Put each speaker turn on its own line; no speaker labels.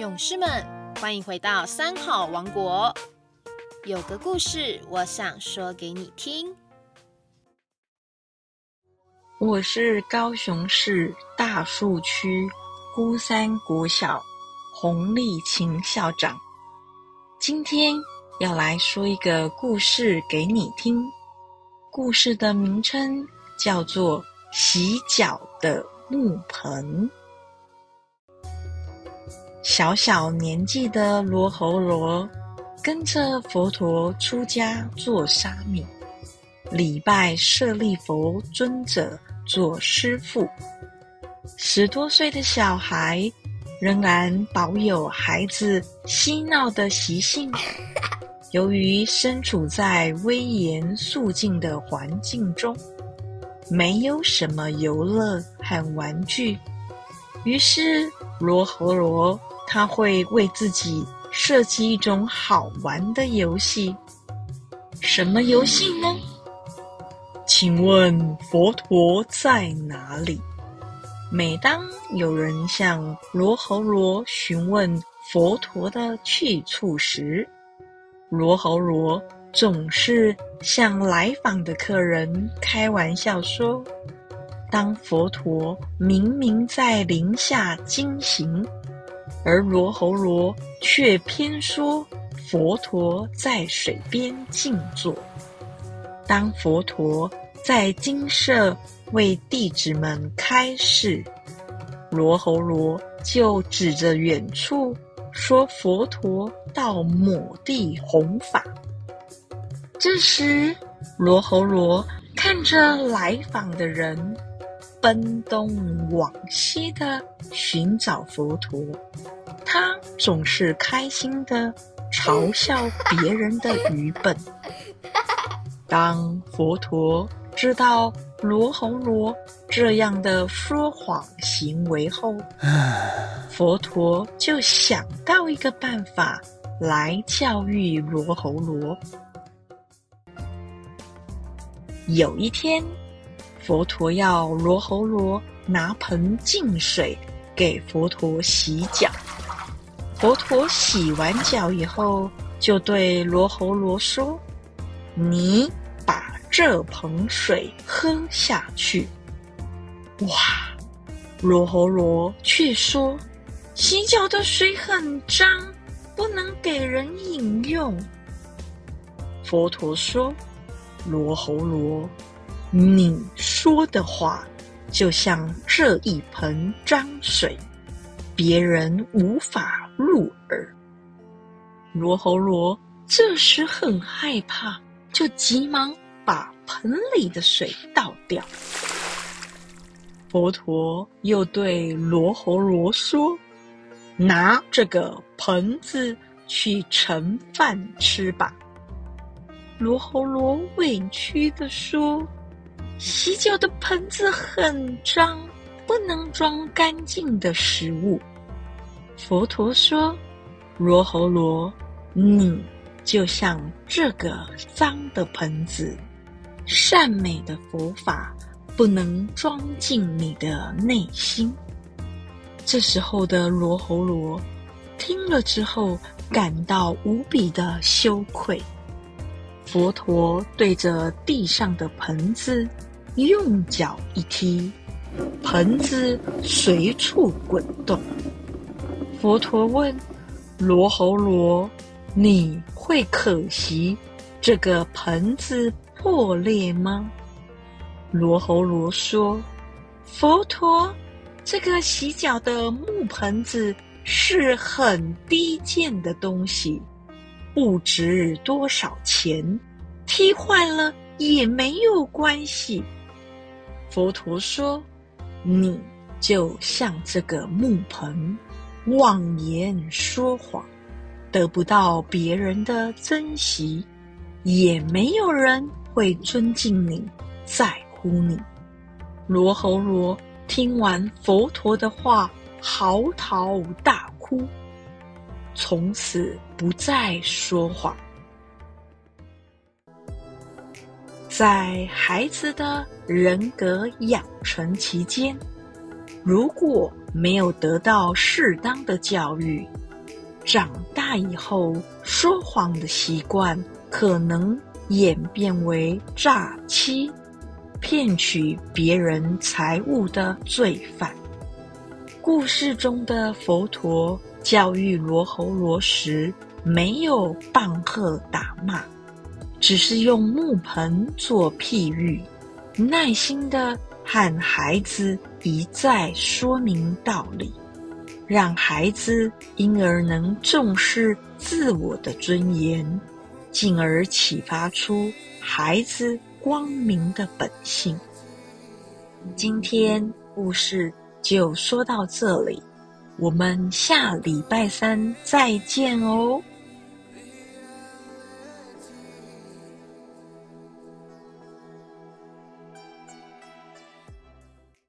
勇士们，欢迎回到三好王国。有个故事，我想说给你听。
我是高雄市大树区孤山国小洪丽琴校长，今天要来说一个故事给你听。故事的名称叫做《洗脚的木盆》。小小年纪的罗侯罗跟着佛陀出家做沙弥，礼拜舍利佛尊者做师父。十多岁的小孩仍然保有孩子嬉闹的习性。由于身处在威严肃静的环境中，没有什么游乐和玩具，于是罗侯罗。他会为自己设计一种好玩的游戏，什么游戏呢？请问佛陀在哪里？每当有人向罗喉罗询问佛陀的去处时，罗喉罗总是向来访的客人开玩笑说：“当佛陀明明在林下经行。”而罗喉罗却偏说佛陀在水边静坐。当佛陀在精舍为弟子们开示，罗喉罗就指着远处说：“佛陀到某地弘法。”这时，罗喉罗看着来访的人。奔东往西的寻找佛陀，他总是开心的嘲笑别人的愚笨。当佛陀知道罗喉罗这样的说谎行为后，佛陀就想到一个办法来教育罗喉罗。有一天。佛陀要罗侯罗拿盆净水给佛陀洗脚。佛陀洗完脚以后，就对罗侯罗说：“你把这盆水喝下去。”哇！罗侯罗却说：“洗脚的水很脏，不能给人饮用。”佛陀说：“罗侯罗。”你说的话就像这一盆脏水，别人无法入耳。罗喉罗这时很害怕，就急忙把盆里的水倒掉。佛陀又对罗喉罗说：“拿这个盆子去盛饭吃吧。”罗喉罗委屈地说。洗脚的盆子很脏，不能装干净的食物。佛陀说：“罗喉罗，你就像这个脏的盆子，善美的佛法不能装进你的内心。”这时候的罗喉罗听了之后，感到无比的羞愧。佛陀对着地上的盆子。用脚一踢，盆子随处滚动。佛陀问罗喉罗：“你会可惜这个盆子破裂吗？”罗喉罗说：“佛陀，这个洗脚的木盆子是很低贱的东西，不值多少钱，踢坏了也没有关系。”佛陀说：“你就像这个木盆，妄言说谎，得不到别人的珍惜，也没有人会尊敬你、在乎你。”罗喉罗听完佛陀的话，嚎啕大哭，从此不再说谎。在孩子的人格养成期间，如果没有得到适当的教育，长大以后说谎的习惯可能演变为诈欺、骗取别人财物的罪犯。故事中的佛陀教育罗侯罗时，没有棒喝打骂，只是用木盆做譬喻，耐心的和孩子一再说明道理。让孩子因而能重视自我的尊严，进而启发出孩子光明的本性。今天故事就说到这里，我们下礼拜三再见哦。